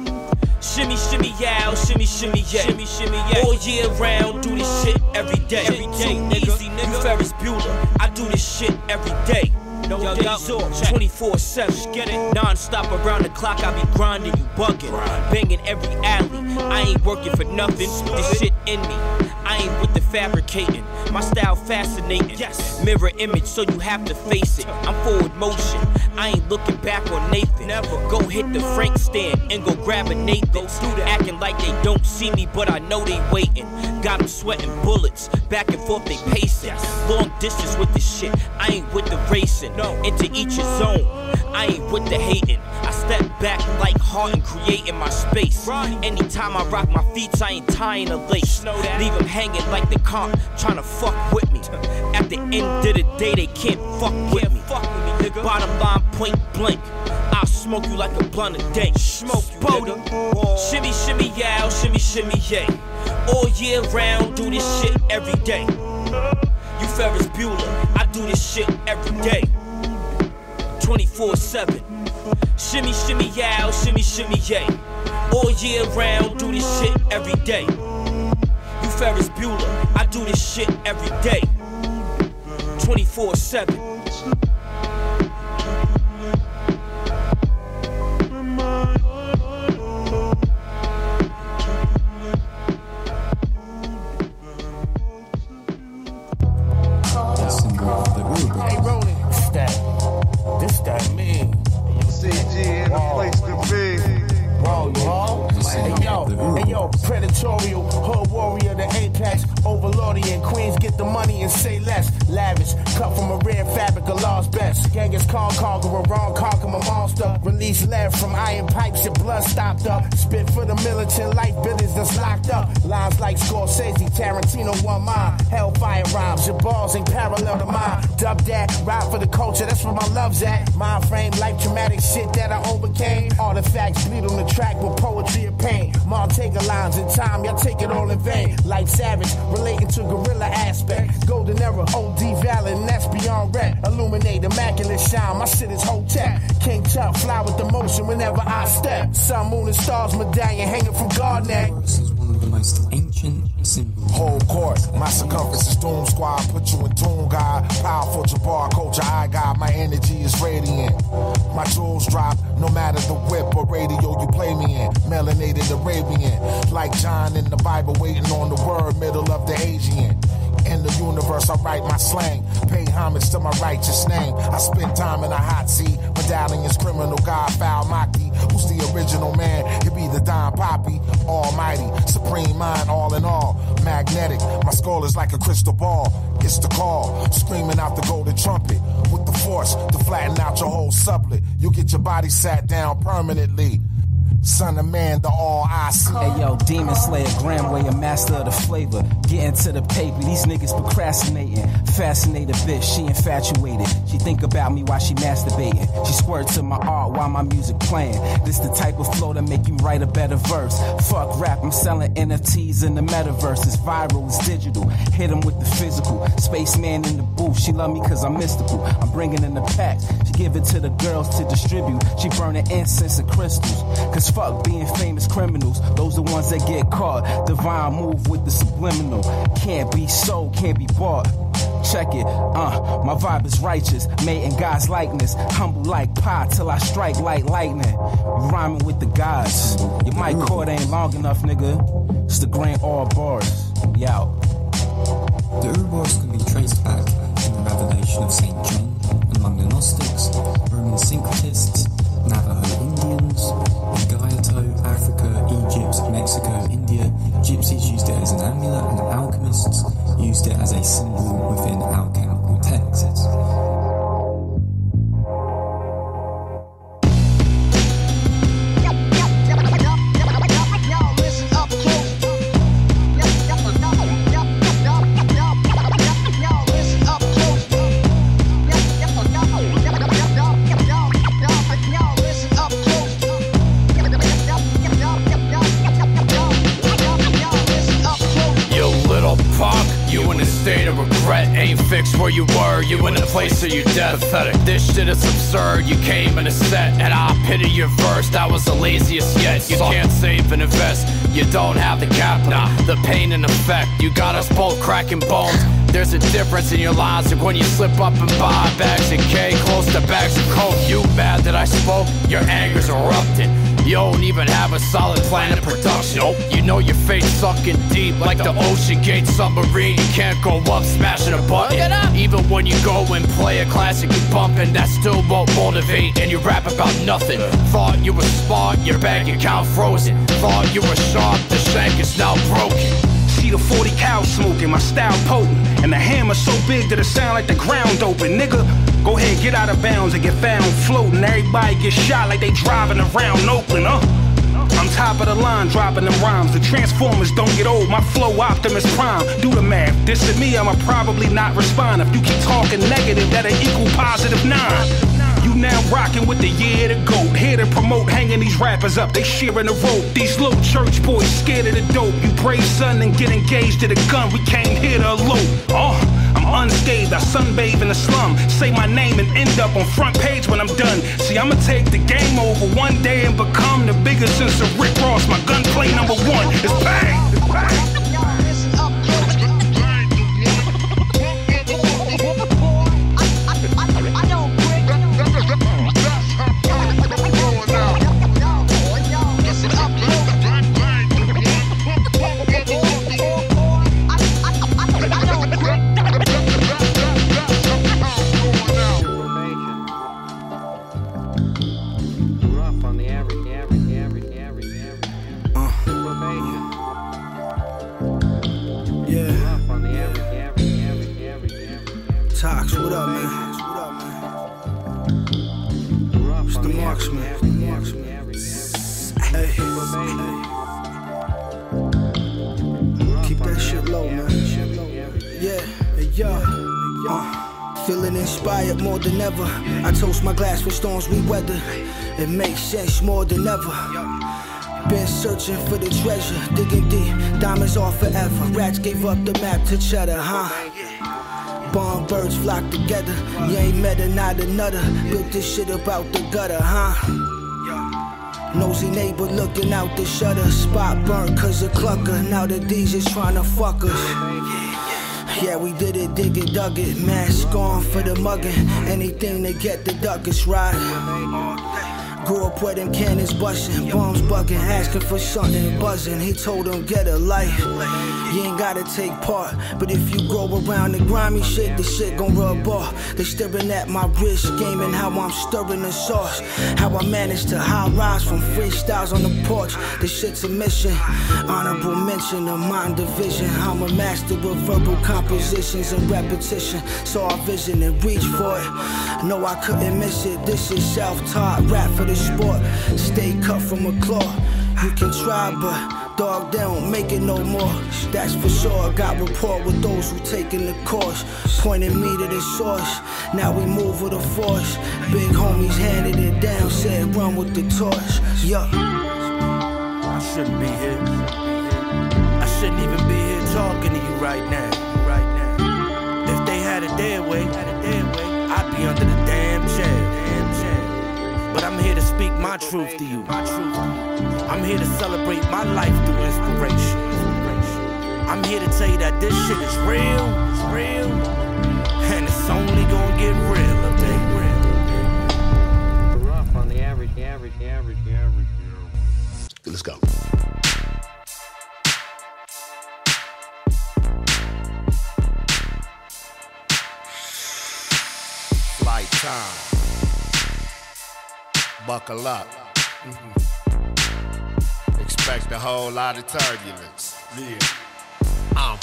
Shimmy, shimmy, yow, oh, shimmy, shimmy, yeah. Shimmy, shimmy, yeah. All year round, do this shit every day. Every day, nigga. Easy, nigga. You Ferris Bueller, I do this shit every day. No yo, days yo, off, 24 7. Get it? Non stop around the clock, I be grinding, you bugging. Banging every alley. I ain't working for nothing. This shit in me. I ain't with the fabricating. My style fascinating. Yes. Mirror image, so you have to face it. I'm forward motion. I ain't looking back on Nathan. Never. Go hit the Frank stand and go grab a Nathan. Acting like they don't see me, but I know they waiting. Got them sweating bullets. Back and forth, they pacing. Long distance with this shit. I ain't with the racing. Into each his zone. I ain't with the hating. I step back like hard and creating my space. Anytime I rock my feet, I ain't tying a lace. Leave them hanging like the comp, trying to fuck with me. At the end of the day, they can't fuck with me. Bottom line, point blank. I'll smoke you like a blunt a day. Smoke you, nigga. Shimmy, shimmy, yow, shimmy, shimmy, yay. All year round, do this shit every day. You Ferris Bueller, I do this shit every day. 24 7. Shimmy, shimmy, yow, shimmy, shimmy, yay. All year round, do this shit every day. You Ferris Bueller, I do this shit every day. 24 7.
Yo. Predatorial. Hood warrior, the apex. Overlordian. Queens get the money and say less. Lavish. Cut from a rare fabric, a lost best. Genghis Khan conqueror, wrong conquer a monster. Release lead from iron pipes, your blood stopped up. Spit for the militant life buildings that's locked up. Lines like Scorsese, Tarantino, one mind. Hellfire rhymes, your balls ain't parallel to mine. Dub that, ride for the culture, that's where my love's at. Mind frame, life traumatic shit that I overcame. Artifacts bleed on the track with poetry and pain. Montega lines in time, y'all take it all in vain. Life savage, relating to gorilla aspect. Golden era, OD valid, and that's beyond rap. Illuminate, immaculate shine, my shit is whole tech. King Tut, fly with the motion whenever I step. Sun, moon, and stars medallion hanging from guard neck.
the most ancient.
Whole court, my circumference is Doom Squad. Put you in tune, God. Powerful Jabbar, culture, I got. My energy is radiant. My jewels drop, no matter the whip or radio you play me in. Melanated Arabian, like John in the Bible, waiting on the word, middle of the Asian. In the universe, I write my slang. Pay homage to my righteous name. I spend time in a hot seat. Medallions, criminal, God, foul, Maki. Who's the original man? It be the Don Poppy. Almighty, supreme mind, all in all. Magnetic, my skull is like a crystal ball. It's the call, screaming out the golden trumpet. With the force to flatten out your whole sublet. You get your body sat down permanently. Son of man, the all I see.
Hey yo, Demon Slayer, Gramway, a master of the flavor. Getting to the paper, these niggas procrastinating. Fascinated bitch, she infatuated. She think about me while she masturbating. She squirt to my art while my music playing. This the type of flow that make you write a better verse. Fuck rap, I'm selling NFTs in the metaverse. It's viral, it's digital. Hit Hit 'em with the physical. Spaceman in the booth, she love me cause I'm mystical. I'm bringing in the packs. She give it to the girls to distribute. She burning incense and crystals. Cause fuck being famous criminals. Those are the ones that get caught. Divine move with the subliminal. Can't be sold, can't be bought. Check it, uh, my vibe is righteous, made in God's likeness. Humble like pie till I strike like lightning. Rhyming with the gods. Your mic cord ain't long enough, nigga. It's the grand all bars. Out.
The can be traced back to the revelation of St. John among the Gnostics, Roman syncretists, Navajo Mexico, India. Gypsies used it as an amulet and alchemists used it as a symbol within alchemical
you came in a set, and I pity your verse. That was the laziest yet. You can't save and invest, you don't have the capital. The pain and effect, you got us both cracking bones. There's a difference in your lives like when you slip up and buy bags of K close to bags of coke. You mad that I spoke? Your anger's erupting. You don't even have a solid plan of production. Nope. You know your fate's sucking deep like the OceanGate submarine. You can't go up smashing a button. Even when you go and play a classic you bumping, that still won't motivate. And you rap about nothing. Thought you were smart, your bank account frozen. Thought you were sharp, the shank is now broken.
See the 40 cow smoking, my style potent. And the hammer so big that it sound like the ground open. Nigga, go ahead, get out of bounds and get found floating. Everybody get shot like they driving around Oakland, huh? I'm top of the line, dropping them rhymes. The Transformers don't get old, my flow Optimus Prime. Do the math, this is me, I'ma probably not respond. If you keep talking negative, that'll equal positive nine. You now rocking with the year to go. Here to promote hanging these rappers up, they sharing the rope. These little church boys scared of the dope. You pray son and get engaged to the gun. We came here to elope. Oh, unscathed, I sunbathe in the slum. Say my name and end up on front page when I'm done. See, I'ma take the game over one day and become the biggest since of Rick Ross. My gunplay number one searching for the treasure, digging deep, diamonds are forever. Rats gave up the map to cheddar, huh? Bomb birds flock together. You ain't met a not another. Built this shit about the gutter, huh? Nosy neighbor looking out the shutter. Spot burnt cause of clucker. Now the D's is trying to fuck us. Yeah, we did it, dig it, dug it. Mask on for the mugging. Anything to get the duckers right. Grew up where them cannons busting, bombs bugging, asking for something, buzzing. He told them get a life. You ain't gotta take part, but if you go around the grimy shit, the shit gon' rub off. They staring at my wrist, gaming how I'm stirring the sauce. How I managed to high rise from freestyles on the porch. This shit's a mission. Honorable mention of mind division. I'm a master of verbal compositions and repetition. Saw a vision and reach for it. No, I couldn't miss it. This is self-taught rap for the sport. Stay cut from a claw. You can try, but dog, they don't make it no more. That's for sure. I Got rapport with those who taking the course. Pointing me to the source. Now we move with a force. Big homies handed it down, said run with the torch. Yup.
I shouldn't be here. I shouldn't even be here talking to you right now. Right now. If they had it their way, I'd be under the here to speak my truth to you. My truth. I'm here to celebrate my life through inspiration. I'm here to tell you that this shit is real. It's real. And it's only gonna get realer, baby.
Rough on the average, the average, the average, the average.
Let's go. Flight time. Buckle up. Mm-hmm. Expect a whole lot of turbulence. Yeah. I'm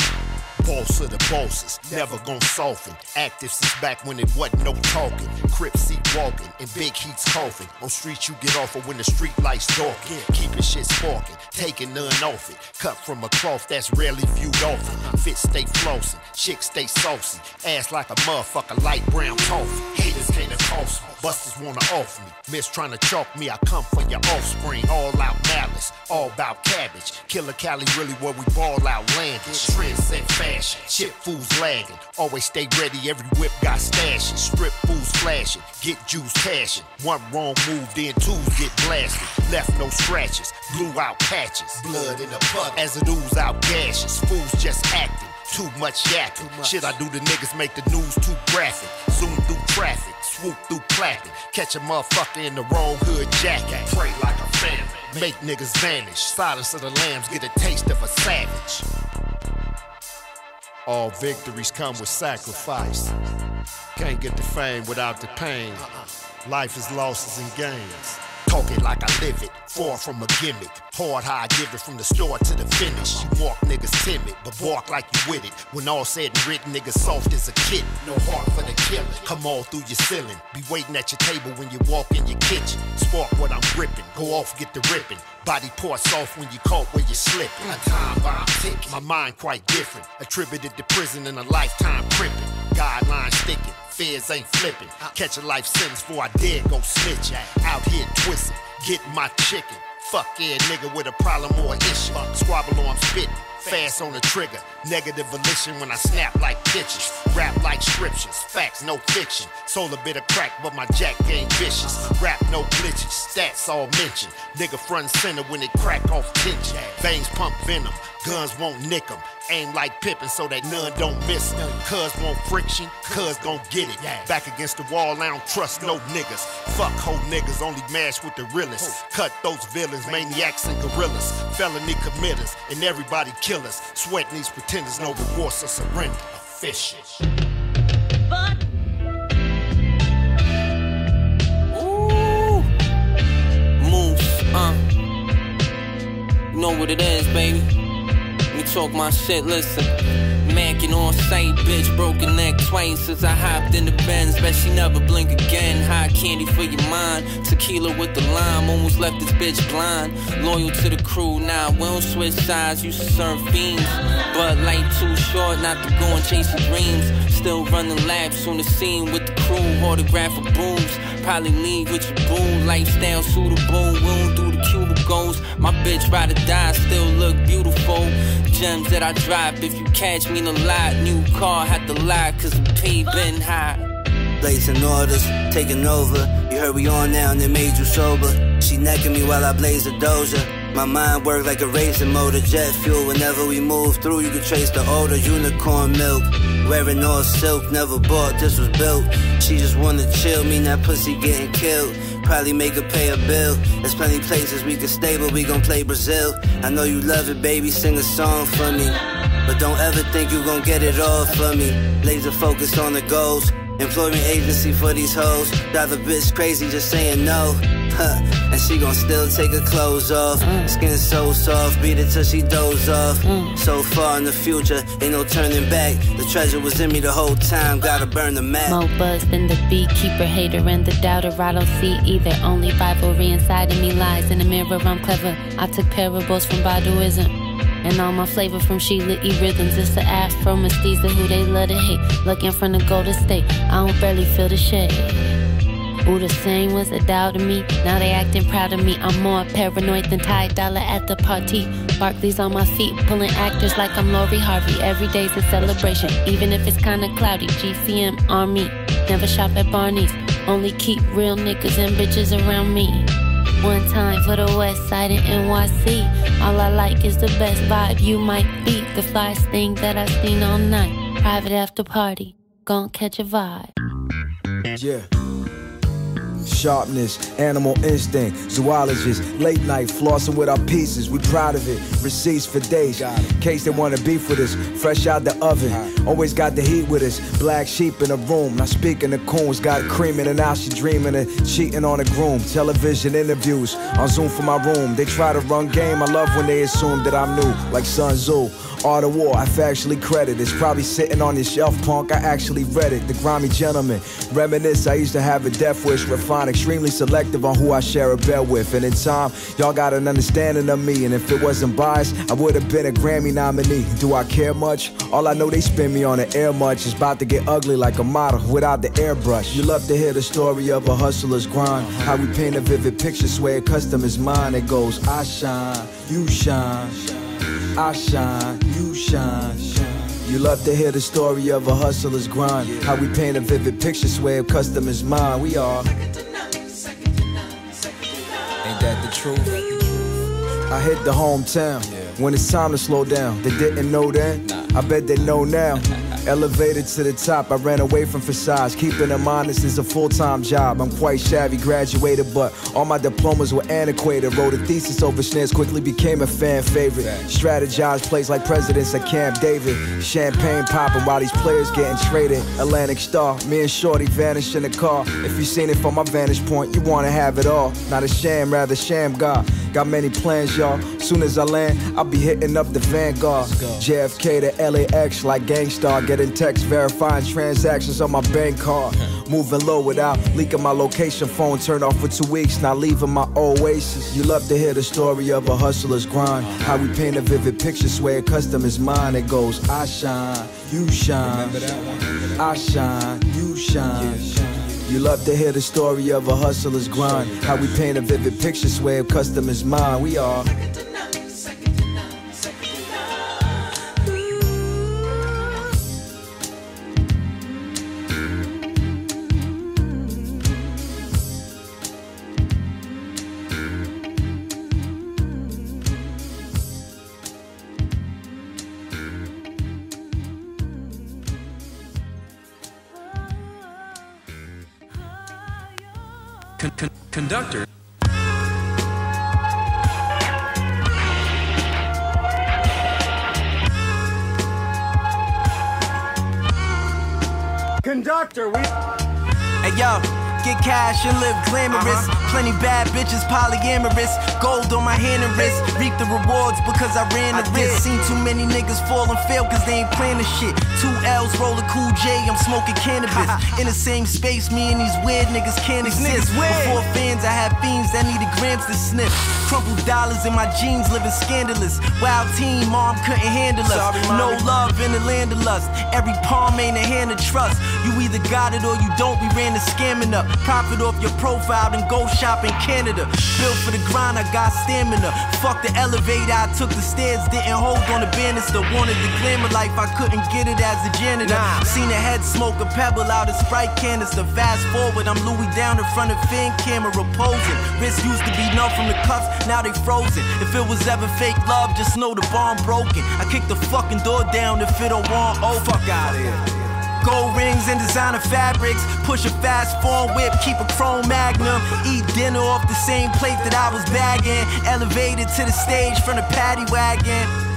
boss of the bosses, never gon' soften. Active since back when it wasn't no talking. Crip seat walking, and big heat's coughing. On streets you get off of when the street lights darken. Keeping shit sparking, taking none off it. Cut from a cloth that's rarely viewed often. Uh-huh. Fit stay flossing, chicks stay saucy. Ass like a motherfucker, light brown toffee. Haters can't accost me, busters wanna off me. Miss trying to chalk me, I come for your offspring. All out malice, all about cabbage. Killer Cali really where we ball out landing. Trend set fashion, chip fools lagging. Always stay ready, every whip got stashes. Strip fools flashing, get juice cashing. One wrong move, then twos get blasted. Left no scratches, blew out patches. Blood in the puddle as it ooze out gashes. Fools just acting. Too much yapping. Shit I do the niggas make the news too graphic. Zoom through traffic, swoop through clapping. Catch a motherfucker in the wrong hood jacket. Pray like a famine. Make niggas vanish. Silence of the lambs get a taste of a savage. All victories come with sacrifice. Can't get the fame without the pain. Uh-uh. Life is losses and gains. Talk it like I live it, far from a gimmick. Hard how I give it from the start to the finish. You walk niggas timid, but bark like you with it. When all said and written, niggas soft as a kid. No heart for the killing. Come all through your ceiling. Be waiting at your table when you walk in your kitchen. Spark what I'm gripping. Go off, get the ripping. Body parts off when you caught where you slipping. A time bomb ticking. My mind quite different. Attributed to prison and a lifetime crippin'. Guidelines sticking. Feds ain't flipping. Catch a life sentence before I dare go snitching. Out here twisting, get my chicken. Fuck yeah, nigga with a problem or issue. Squabble I'm spitting. Fast on the trigger, negative volition when I snap like pictures. Rap like scriptures, facts, no fiction. Sold a bit of crack, but my jack game vicious. Rap, no glitches, stats all mentioned. Nigga front center when it crack off tension. Veins pump venom, guns won't nick 'em. Aim like Pippin so that none don't miss. Cuz want friction, cuz gon' get it. Back against the wall, I don't trust no niggas. Fuck whole niggas, only mash with the realest. Cut those villains, maniacs and gorillas. Felony committers, and everybody killers. Sweating these pretenders, no remorse or surrender. Efficient.
Ooh. Moose, uh. You know what it is, baby. Talk my shit, listen. Mackin' on sight, bitch, broken neck twice since I hopped in the Benz. Bet she never blink again. Hot candy for your mind. Tequila with the lime, almost left this bitch blind. Loyal to the crew, now nah, we don't switch sides. Used to serve fiends, but light too short not to go and chase your dreams. Still running laps on the scene with the crew, autograph of booms. Probably leave with your boo, lifestyle suitable. We don't do the cubicles. My bitch ride or die, still look beautiful. Gems that I drop if you catch me in a lot. New car, had to lie, cause the P been high.
Blazing orders, taking over. You heard we on now and they made you sober. She necking me while I blaze a dozer. My mind work like a racing motor, jet fuel. Whenever we move through, you can trace the odor. Unicorn milk, wearing all silk, never bought. This was built. She just wanna chill, me that pussy getting killed. Probably make her pay a bill. There's plenty places we can stay, but we gon' play Brazil. I know you love it, baby. Sing a song for me. But don't ever think you gon' get it all for me. Laser focus on the goals. Employment agency for these hoes. Drive a bitch crazy just saying no. Huh. And she gon' still take her clothes off. Mm. Skin so soft, beat it till she doze off. Mm. So far in the future, ain't no turning back. The treasure was in me the whole time, gotta burn the map.
More buzz than the beekeeper, hater, and the doubter. I don't see either. Only rivalry inside of me lies in the mirror. I'm clever. I took parables from Baduizm. And all my flavor from Sheila E. Rhythms. It's the afro mestiza who they love to hate. Looking from the Golden State, I don't barely feel the shade. Who the same was a doubt to me. Now they acting proud of me. I'm more paranoid than Ty Dolla at the party. Barclays on my feet, pulling actors like I'm Lori Harvey. Every day's a celebration, even if it's kinda cloudy. GCM on me. Never shop at Barney's. Only keep real niggas and bitches around me. One time for the west side in NYC. All I like is the best vibe you might be. The flyest thing that I've seen all night. Private after party. Gon' catch a vibe.
Yeah. Sharpness, animal instinct, zoologist, late night flossing with our pieces. We proud of it. Receipts for days. Case they wanna beef with us, fresh out the oven. Always got the heat with us. Black sheep in the room. Now speaking the coons, got creaming and now she dreaming of cheating on a groom. Television interviews on Zoom for my room. They try to run game. I love when they assume that I'm new, like Sun Tzu. Art of War, I factually credit. It's probably sitting on your shelf, punk. I actually read it. The grimy gentleman. Reminisce, I used to have a death wish, refine, extremely selective on who I share a bed with. And in time, y'all got an understanding of me. And if it wasn't biased, I would have been a Grammy nominee. Do I care much? All I know they spin me on the air much. It's about to get ugly like a model without the airbrush. You love to hear the story of a hustler's grind. How we paint a vivid picture, swear custom is mine. It goes, I shine, you shine. I shine, you shine. You love to hear the story of a hustler's grind. How we paint a vivid picture, swear custom is mine. We are. That the truth? I hit the hometown when it's time to slow down. They didn't know that. I bet they know now. Elevated to the top, I ran away from facades. Keeping them honest is a full time job. I'm quite shabby, graduated, but all my diplomas were antiquated. Wrote a thesis over snares, quickly became a fan favorite. Strategized plays like presidents at Camp David. Champagne popping while these players getting traded. Atlantic Star, me and Shorty vanish in the car. If you seen it from my vantage point, you wanna have it all. Not a sham, rather sham God. Got many plans, y'all. Soon as I land, I'll be hitting up the Vanguard. JFK to LAX like Gang Starr. Getting texts verifying transactions on my bank card. Moving low without leaking my location. Phone turned off for two weeks, not leaving my oasis. You love to hear the story of a hustler's grind. How we paint a vivid picture, swear custom is mine. It goes, I shine, you shine. I shine, you shine. You love to hear the story of a hustler's grind. How we paint a vivid picture, swear custom is mine. We are.
Bitches, polyamorous. Gold on my hand and wrist. Reap the rewards because I ran the risk. Seen too many niggas fall and fail cause they ain't playing the shit. Two L's, roll a cool J, I'm smoking cannabis. In the same space, me and these weird niggas can't exist. Before fans, I had fiends that needed grams to sniff. Crumpled dollars in my jeans, living scandalous. Wild team, mom couldn't handle us.
Sorry,
no love in the land of lust. Every palm ain't a hand of trust. You either got it or you don't. We ran the scamming up. Profit off your profile and go shop in Canada. Built for the grind, I got stamina. Fuck the elevator, I took the stairs. Didn't hold on the banister. Wanted the glamour life, I couldn't get it as a janitor. Nah. Seen a head smoke a pebble out of Sprite canister. Fast forward, I'm Louis down in front of fin camera posing. Wrist used to be numb from the cuffs, now they frozen. If it was ever fake love, just know the bomb broken. I kick the fucking door down if it don't want oh fuck out here. Gold rings and designer fabrics. Push a fast form whip, keep a chrome magnum. Eat dinner off the same plate that I was bagging. Elevated to the stage from the paddy wagon.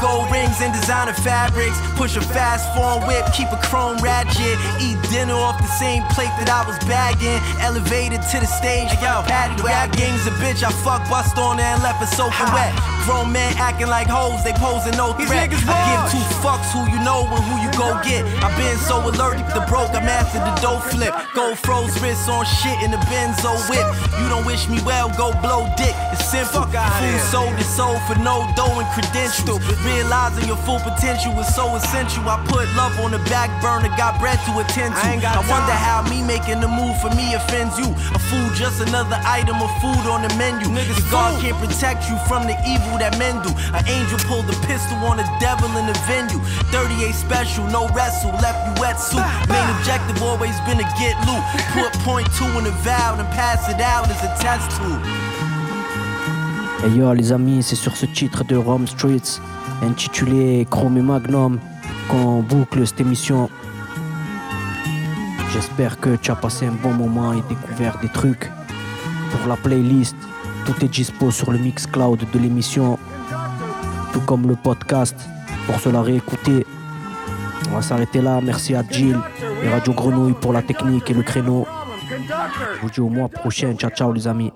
Gold rings and designer fabrics. Push a fast form whip, keep a chrome ratchet. Eat dinner off the same plate that I was bagging. Elevated to the stage the paddy wagon. Gang's a bitch, I fuck bust on her and left her soaking wet. Grown men acting like hoes, they posing no threat. I give two fucks who you know and who you go get. I've been so allergic to broke, I mastered the dough flip. Gold froze wrists on shit in the benzo whip. You don't wish me well, go blow dick. It's simple. Food sold is sold for no dough and credentials. Realizing your full potential is so essential. I put love on the back burner, got bread to attend to. I, I wonder how me making the move for me offends you. A food, just another item of food on the menu. Niggas, God can't protect you from the evil that men do. An angel pulled a pistol on a devil in the venue. 38 special, no wrestle, left you wet suit. Main objective always been to get loot. Put point two in the valve and pass it out as a test tube.
Et yo les amis, c'est sur ce titre de Rome Streetz, intitulé Chrome et Magnum, qu'on boucle cette émission. J'espère que tu as passé un bon moment et découvert des trucs. Pour la playlist, tout est dispo sur le Mixcloud de l'émission, tout comme le podcast, pour se la réécouter. On va s'arrêter là, merci à Jill et Radio Grenouille pour la technique et le créneau. Je vous dis au mois prochain, ciao ciao les amis.